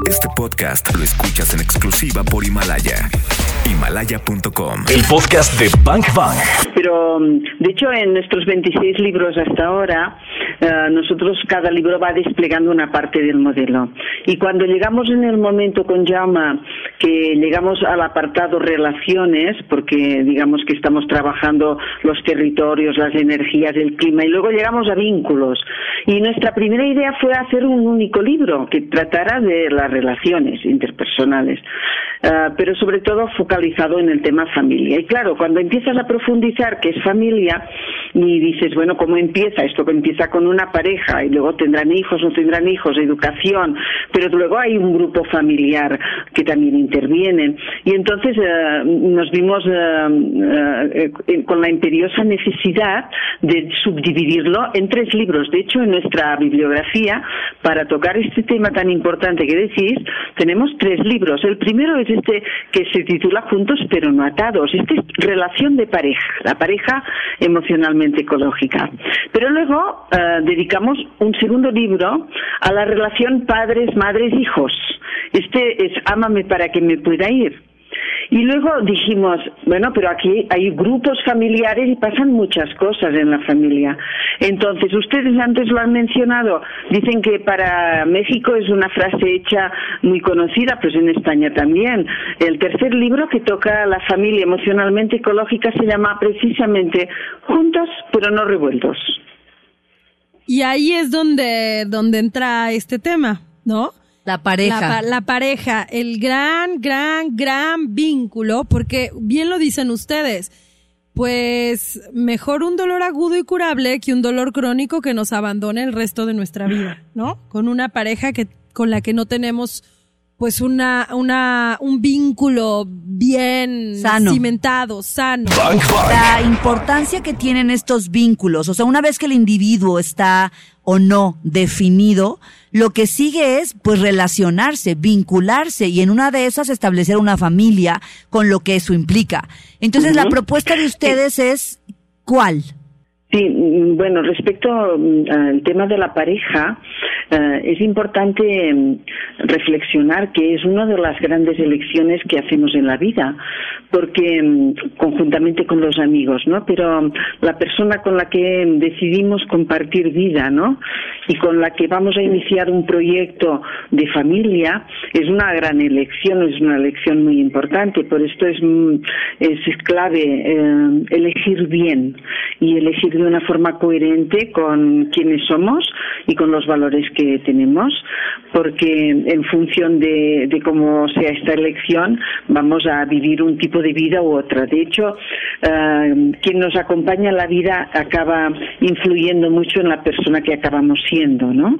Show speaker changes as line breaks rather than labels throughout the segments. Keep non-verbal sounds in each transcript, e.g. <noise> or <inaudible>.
Este podcast lo escuchas en exclusiva por Himalaya. Himalaya.com.
El podcast de Bank Bank.
Pero, de hecho, en nuestros 26 libros hasta ahora, eh, nosotros cada libro va desplegando una parte del modelo. Y cuando llegamos en el momento con Jaume, que llegamos al apartado relaciones, porque digamos que estamos trabajando los territorios, las energías, el clima, y luego llegamos a vínculos. Y nuestra primera idea fue hacer un único libro que tratara de las relaciones interpersonales. Eh, pero sobre todo focalizado en el tema familia. Y claro, cuando empiezas a profundizar qué es familia y dices, bueno, ¿cómo empieza? Esto que empieza con una pareja y luego tendrán hijos, no tendrán hijos, educación, pero luego hay un grupo familiar que también interviene. Y entonces eh, nos vimos eh, con la imperiosa necesidad de subdividirlo en tres libros. De hecho, nuestra bibliografía, para tocar este tema tan importante que decís, tenemos tres libros. El primero es este que se titula Juntos pero no atados. Esta es relación de pareja, la pareja emocionalmente ecológica. Pero luego eh, dedicamos un segundo libro a la relación padres, madres, hijos. Este es Ámame para que me pueda ir y luego dijimos, bueno, pero aquí hay grupos familiares y pasan muchas cosas en la familia. Entonces, ustedes antes lo han mencionado, dicen que para México es una frase hecha muy conocida, pues en España también. El tercer libro que toca la familia emocionalmente ecológica se llama precisamente Juntos pero no revueltos.
Y ahí es donde, donde entra este tema, ¿no?
La pareja.
La, pareja, el gran, gran, gran vínculo, porque bien lo dicen ustedes, pues mejor un dolor agudo y curable que un dolor crónico que nos abandone el resto de nuestra vida, ¿no? Con una pareja que, con la que no tenemos pues una, una, un vínculo bien cimentado, sano.
La importancia que tienen estos vínculos, o sea, una vez que el individuo está o no definido, lo que sigue es pues relacionarse, vincularse y en una de esas establecer una familia con lo que eso implica. Entonces, la propuesta de ustedes es ¿cuál?
Sí, mm, bueno, respecto mm, al tema de la pareja, eh, es importante mm, reflexionar que es una de las grandes elecciones que hacemos en la vida, porque conjuntamente con los amigos, ¿no? Pero la persona con la que decidimos compartir vida, ¿no? Y con la que vamos a iniciar un proyecto de familia es una gran elección, es una elección muy importante. Por esto es, es clave eh, elegir bien y elegir de una forma coherente con quienes somos y con los valores que tenemos, porque en función de, cómo sea esta elección vamos a vivir un tipo de vida u otra. De hecho, eh, quien nos acompaña en la vida acaba influyendo mucho en la persona que acabamos siendo, ¿no?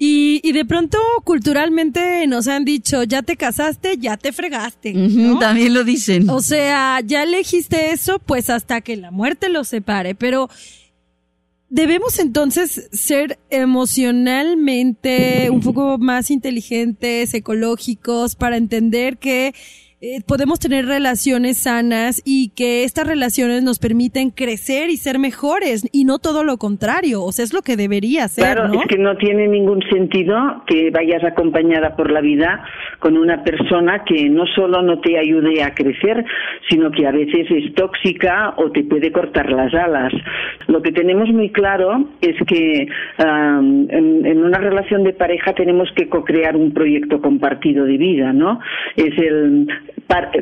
Y, y de pronto culturalmente nos han dicho, ya te casaste, ya te fregaste.
también lo dicen.
O sea, ya elegiste eso, pues hasta que la muerte los separe. Pero debemos entonces ser emocionalmente un poco más inteligentes, ecológicos, para entender que eh, podemos tener relaciones sanas y que estas relaciones nos permiten crecer y ser mejores y no todo lo contrario, o sea, es lo que debería ser.
Claro, es que no tiene ningún sentido que vayas acompañada por la vida con una persona que no solo no te ayude a crecer, sino que a veces es tóxica o te puede cortar las alas. Lo que tenemos muy claro es que en, en, una relación de pareja tenemos que co-crear un proyecto compartido de vida, ¿no? Es el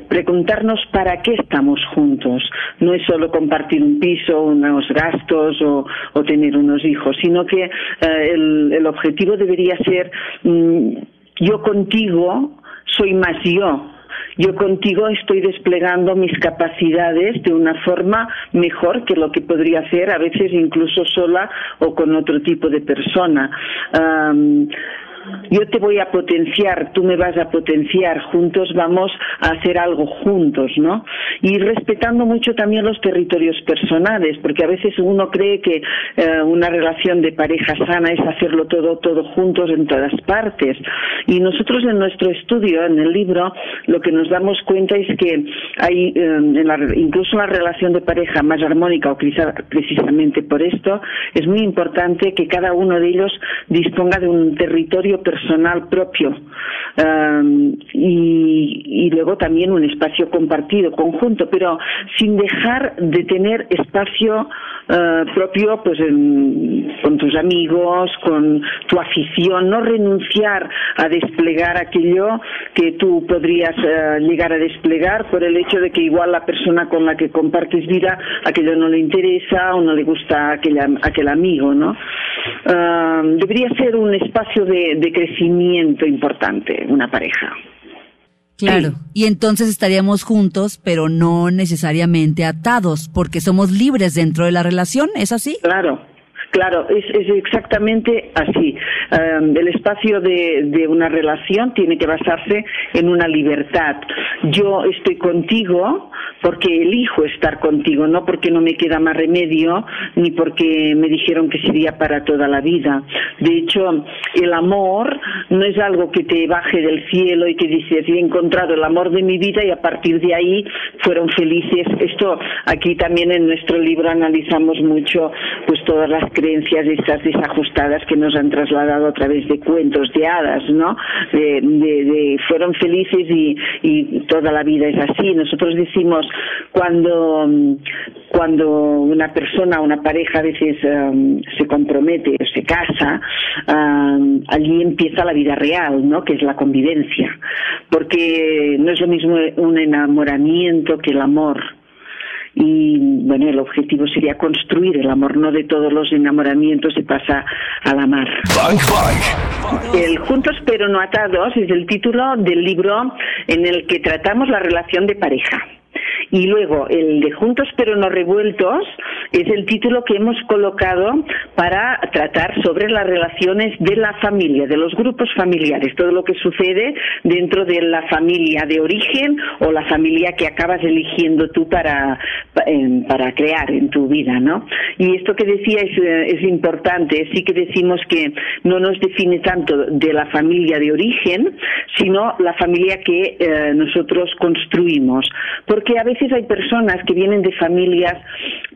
preguntarnos para qué estamos juntos. No es solo compartir un piso, unos gastos o, tener unos hijos, sino que eh, el, objetivo debería ser mm, yo contigo soy más yo, yo contigo estoy desplegando mis capacidades de una forma mejor que lo que podría hacer a veces incluso sola o con otro tipo de persona yo te voy a potenciar, tú me vas a potenciar, juntos vamos a hacer algo juntos, ¿no? Y respetando mucho también los territorios personales, porque a veces uno cree que eh, una relación de pareja sana es hacerlo todo, todo juntos en todas partes. Y nosotros en nuestro estudio, en el libro, lo que nos damos cuenta es que hay, eh, incluso la relación de pareja más armónica, o precisamente por esto, es muy importante que cada uno de ellos disponga de un territorio personal propio um, y, y, luego también un espacio compartido, conjunto, pero sin dejar de tener espacio uh, propio pues en, con tus amigos, con tu afición, no renunciar a desplegar aquello que tú podrías uh, llegar a desplegar por el hecho de que igual la persona con la que compartes vida aquello no le interesa o no le gusta aquel, aquel amigo, ¿no? Uh, debería ser un espacio de, de crecimiento importante, una pareja.
Claro, y entonces estaríamos juntos, pero no necesariamente atados, porque somos libres dentro de la relación, ¿es así?
Claro, Claro, es, es exactamente así. Um, el espacio de, de, una relación tiene que basarse en una libertad. Yo estoy contigo porque elijo estar contigo, no porque no me queda más remedio, ni porque me dijeron que sería para toda la vida. De hecho, el amor no es algo que te baje del cielo y que dices, he encontrado el amor de mi vida y a partir de ahí fueron felices. Esto aquí también en nuestro libro analizamos mucho pues todas las creencias estas desajustadas que nos han trasladado a través de cuentos de hadas, ¿no? De, fueron felices y, y toda la vida es así. Nosotros decimos cuando cuando una persona, una pareja a veces um, se compromete o se casa, um, allí empieza la vida real, ¿no? Que es la convivencia, porque no es lo mismo un enamoramiento que el amor y bueno, el objetivo sería construir el amor, no de todos los enamoramientos se pasa a la mar. El Juntos pero no atados es el título del libro en el que tratamos la relación de pareja. Y luego, el de Juntos pero no revueltos es el título que hemos colocado para tratar sobre las relaciones de la familia, de los grupos familiares, todo lo que sucede dentro de la familia de origen o la familia que acabas eligiendo tú para, para crear en tu vida, ¿no? Y esto que decía es, es importante, sí que decimos que no nos define tanto de la familia de origen, sino la familia que eh, nosotros construimos, porque a veces veces hay personas que vienen de familias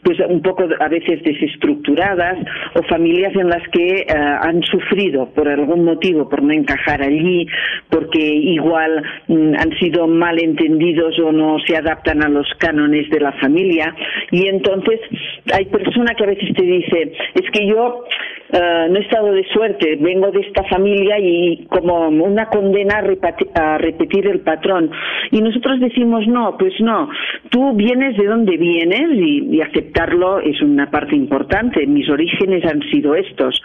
pues un poco a veces desestructuradas o familias en las que uh, han sufrido por algún motivo por no encajar allí, porque igual mm, han sido malentendidos o no se adaptan a los cánones de la familia. Y entonces hay personas que a veces te dice es que yo uh, no he estado de suerte, vengo de esta familia y como una condena a, a repetir el patrón y nosotros decimos no, pues no, tú vienes de donde vienes y, aceptarlo es una parte importante. Mis orígenes han sido estos.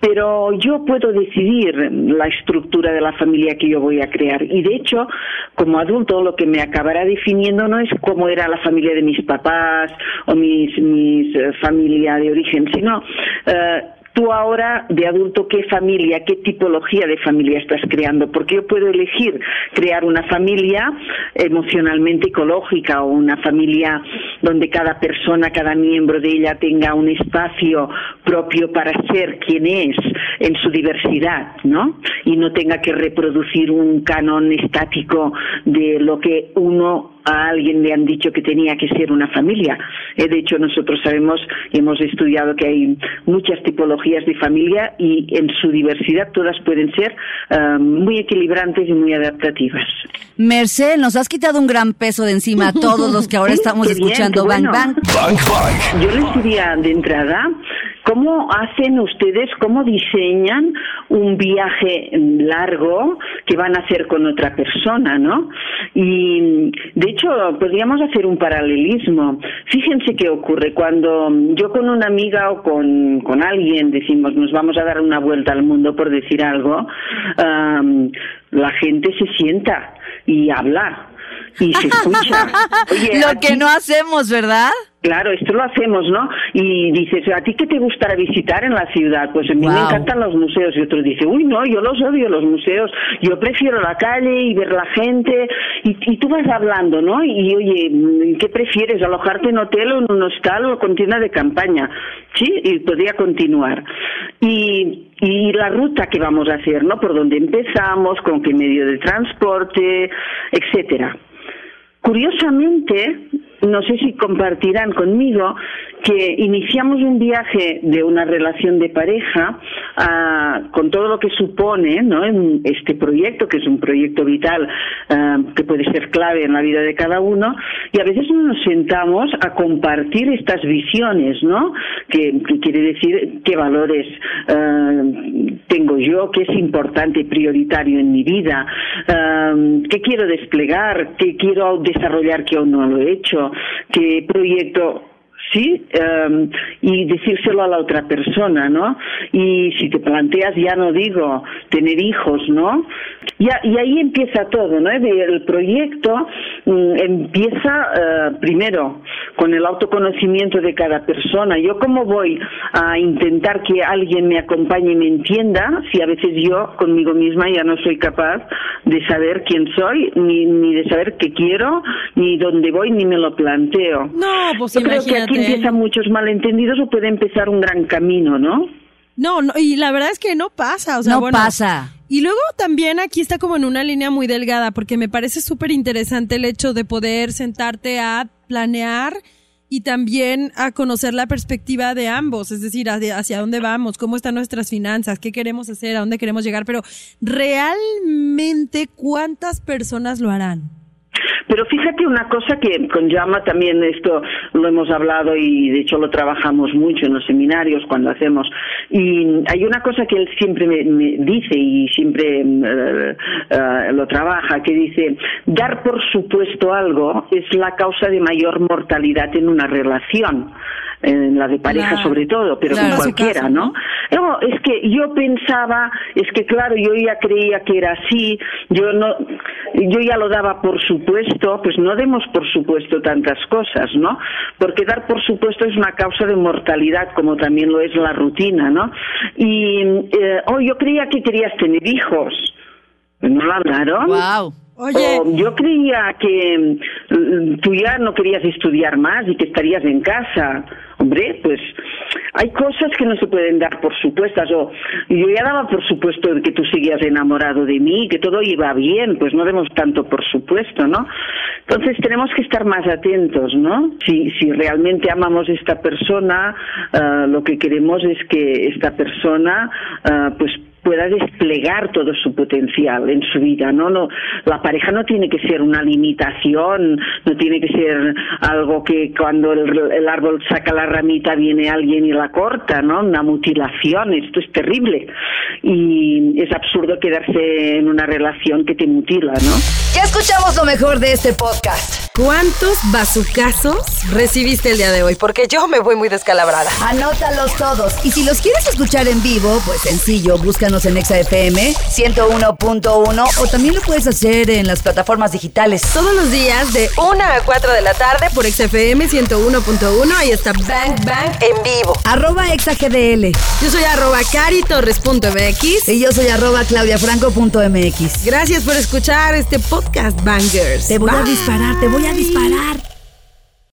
Pero yo puedo decidir la estructura de la familia que yo voy a crear. Y de hecho, como adulto, lo que me acabará definiendo no es cómo era la familia de mis papás o mis, mis uh, familia de origen, sino uh, tú ahora de adulto qué familia, qué tipología de familia estás creando, porque yo puedo elegir crear una familia emocionalmente ecológica o una familia donde cada persona, cada miembro de ella tenga un espacio propio para ser quien es en su diversidad, ¿no? Y no tenga que reproducir un canon estático de lo que uno a alguien le han dicho que tenía que ser una familia. Eh, de hecho, nosotros sabemos y hemos estudiado que hay muchas tipologías de familia y en su diversidad todas pueden ser um, muy equilibrantes y muy adaptativas.
Merced, nos has quitado un gran peso de encima a todos los que ahora <laughs> estamos
bien,
escuchando Bang
bueno.
Bang.
Bang Bang.
Yo les diría de entrada, ¿cómo hacen ustedes, cómo diseñan un viaje largo que van a hacer con otra persona, ¿no? Y de hecho, podríamos hacer un paralelismo. Fíjense qué ocurre cuando yo con una amiga o con, con alguien decimos nos vamos a dar una vuelta al mundo por decir algo, am, la gente se sienta y habla y se <laughs> escucha. Oye,
Lo
aquí-
que no hacemos, ¿verdad?
Claro, esto lo hacemos, ¿no? Y dices, ¿a ti qué te gustará visitar en la ciudad? Pues a mí me encantan los museos. Y otro dice, uy, no, yo los odio los museos. Yo prefiero la calle y ver la gente. Y, y tú vas hablando, ¿no? Y oye, ¿qué prefieres? ¿Alojarte en hotel o en un hostal o con tienda de campaña? Sí, y podría continuar. Y, y la ruta que vamos a hacer, ¿no? Por dónde empezamos, con qué medio de transporte, etcétera. Curiosamente, no sé si compartirán conmigo que iniciamos un viaje de una relación de pareja ah, con todo lo que supone ¿no? en este proyecto, que es un proyecto vital ah, que puede ser clave en la vida de cada uno, y a veces nos sentamos a compartir estas visiones, ¿no? Que, quiere decir qué valores ah, tengo yo, qué es importante prioritario en mi vida, qué quiero desplegar, qué quiero desarrollar que aún no lo he hecho, qué proyecto sí em, y decírselo a la otra persona, ¿no? Y si te planteas, ya no digo, tener hijos, ¿no? Y, y ahí empieza todo, ¿no? El proyecto mm, empieza eh, primero con el autoconocimiento de cada persona. Yo cómo voy a intentar que alguien me acompañe y me entienda si a veces yo conmigo misma ya no soy capaz de saber quién soy, ni, ni de saber qué quiero, ni dónde voy, ni me lo planteo.
No, pues
Yo creo que aquí empiezan muchos malentendidos o puede empezar un gran camino, ¿no?
No, no, y la verdad es que no pasa, o sea,
no
bueno,
pasa.
Y luego también aquí está como en una línea muy delgada, porque me parece súper interesante el hecho de poder sentarte a planear y también a conocer la perspectiva de ambos, es decir, hacia, hacia dónde vamos, cómo están nuestras finanzas, qué queremos hacer, a dónde queremos llegar, pero realmente cuántas personas lo harán.
Pero fíjate una cosa que con Llama también esto lo hemos hablado y de hecho lo trabajamos mucho en los seminarios cuando hacemos. Y hay una cosa que él siempre me, dice y siempre eh, lo trabaja, que dice, dar por supuesto algo es la causa de mayor mortalidad en una relación en la de pareja sobre todo, pero con cualquiera, ¿no? ¿no? Es que yo pensaba, es que claro, yo ya creía que era así, yo no, yo ya lo daba por supuesto, pues no demos por supuesto tantas cosas, ¿no? Porque dar por supuesto es una causa de mortalidad, como también lo es la rutina, ¿no? Y, eh, oh, yo creía que querías tener hijos. ¿No lo hablaron?
Wow.
Oye. yo creía que mm, tú ya no querías estudiar más y que estarías en casa. Hombre, pues hay cosas que no se pueden dar por supuestas. O yo ya daba por supuesto que tú seguías enamorado de mí, que todo iba bien, pues no demos tanto por supuesto, ¿no? Entonces tenemos que estar más atentos, ¿no? Si, si realmente amamos a esta persona, ah, lo que queremos es que esta persona, uh, pues pueda desplegar todo su potencial en su vida, ¿no? no la pareja no tiene que ser una limitación, no tiene que ser algo que cuando el, árbol saca la ramita viene alguien y la corta, ¿no? Una mutilación, esto es terrible. Y es absurdo quedarse en una relación que te mutila, ¿no?
Ya escuchamos lo mejor de este podcast.
¿Cuántos bazucazos recibiste el día de hoy? Porque yo me voy muy descalabrada.
Anótalos todos. Y si los quieres escuchar en vivo, pues sencillo, búscanos en ExaFM 101.1 o también lo puedes hacer en las plataformas digitales.
Todos los días de 1 a 4 de la tarde por ExaFM 101.1. Ahí está Bang Bang en vivo.
Arroba ExaGDL.
Yo soy arroba caritorres.mx.
Y yo soy arroba claudiafranco.mx.
Gracias por escuchar este podcast, Bangers.
Te voy a disparar, te voy a disparar.